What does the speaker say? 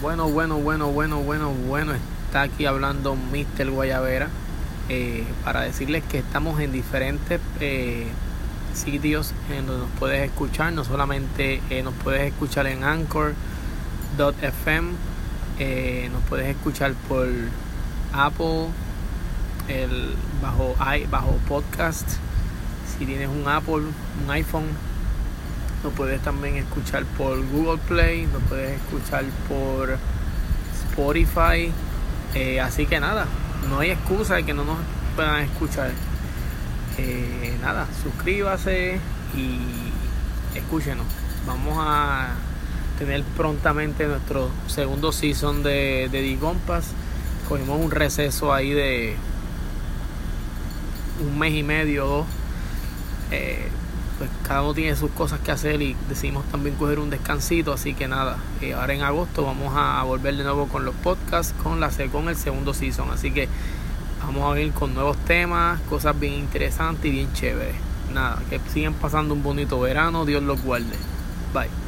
Bueno, bueno, bueno, bueno, bueno, bueno. Está aquí hablando Mr. Guayavera eh, para decirles que estamos en diferentes eh, sitios en donde nos puedes escuchar. No solamente eh, nos puedes escuchar en Anchor.fm, nos puedes escuchar por Apple, el bajo, bajo podcast. Si tienes un Apple, un iPhone, nos puedes también escuchar por Google Play, nos puedes escuchar por Spotify. Eh, así que nada, no hay excusa de que no nos puedan escuchar. Eh, nada, suscríbase y escúchenos. Vamos a tener prontamente nuestro segundo season de, de Digompas. Cogimos un receso ahí de un mes y medio, dos. Eh, pues cada uno tiene sus cosas que hacer y decidimos también coger un descansito, así que nada, eh, ahora en agosto vamos a, volver de nuevo con los podcasts, con, la, con el segundo season, así que vamos a ir con nuevos temas, cosas bien interesantes y bien chéveres. Nada, que sigan pasando un bonito verano, Dios los guarde. Bye.